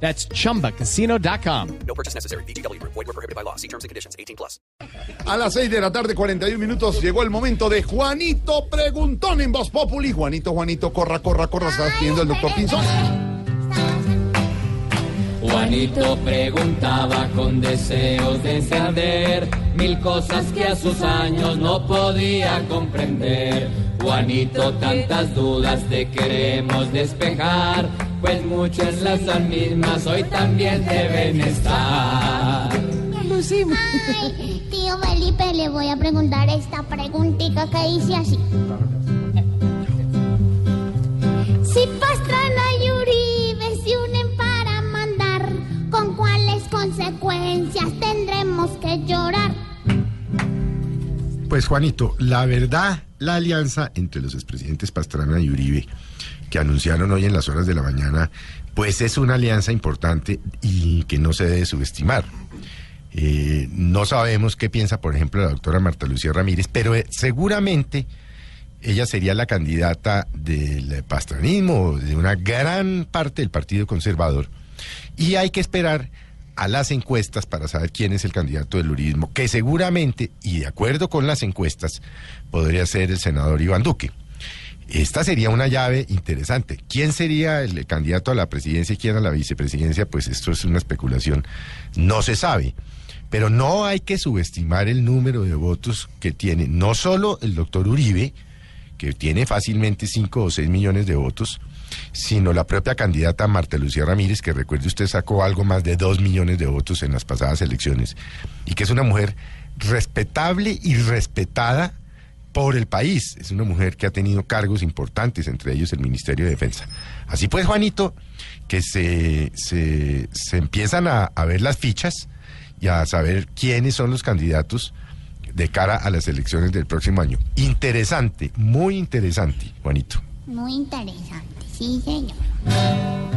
That's chumbacasino.com. No purchase necessary. BGW. Void were prohibited by law. See terms and conditions. 18 plus. A las 6 de la tarde, 41 minutos, llegó el momento de Juanito Preguntón en Voz Populi. Juanito, Juanito, corra, corra, corra. ¿Estás pidiendo el doctor Pinzón? Juanito preguntaba con deseos de saber mil cosas que a sus años no podía comprender. Juanito, tantas dudas te queremos despejar, pues muchas las mismas hoy también deben estar. Ay, tío Felipe, le voy a preguntar esta preguntita que dice así. Si Pastrana y Uribe se unen para mandar, ¿con cuáles consecuencias tendremos que llorar? Pues Juanito, la verdad, la alianza entre los expresidentes Pastrana y Uribe, que anunciaron hoy en las horas de la mañana, pues es una alianza importante y que no se debe subestimar. Eh, no sabemos qué piensa, por ejemplo, la doctora Marta Lucía Ramírez, pero eh, seguramente ella sería la candidata del pastranismo, de una gran parte del Partido Conservador. Y hay que esperar a las encuestas para saber quién es el candidato del urismo, que seguramente, y de acuerdo con las encuestas, podría ser el senador Iván Duque. Esta sería una llave interesante. ¿Quién sería el candidato a la presidencia y quién a la vicepresidencia? Pues esto es una especulación. No se sabe. Pero no hay que subestimar el número de votos que tiene no solo el doctor Uribe, que tiene fácilmente 5 o 6 millones de votos, sino la propia candidata Marta Lucía Ramírez, que recuerde usted sacó algo más de 2 millones de votos en las pasadas elecciones, y que es una mujer respetable y respetada por el país. Es una mujer que ha tenido cargos importantes, entre ellos el Ministerio de Defensa. Así pues, Juanito, que se, se, empiezan a, a ver las fichas y a saber quiénes son los candidatos de cara a las elecciones del próximo año. Interesante, muy interesante, Juanito. Muy interesante, sí, señor.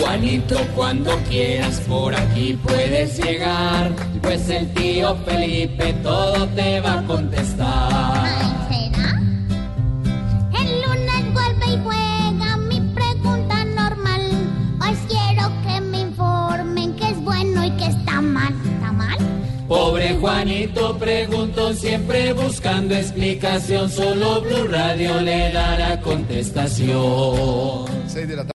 Juanito, cuando quieras por aquí puedes llegar, pues el tío Felipe todo te va a contestar. Ay, ¿será? El lunes vuelve y juega mi pregunta normal. Hoy quiero que me informen qué es bueno y qué está mal. ¿Está mal? Pobre Juanito preguntó siempre buscando explicación, solo Blue Radio le dará contestación. 6 de la tarde.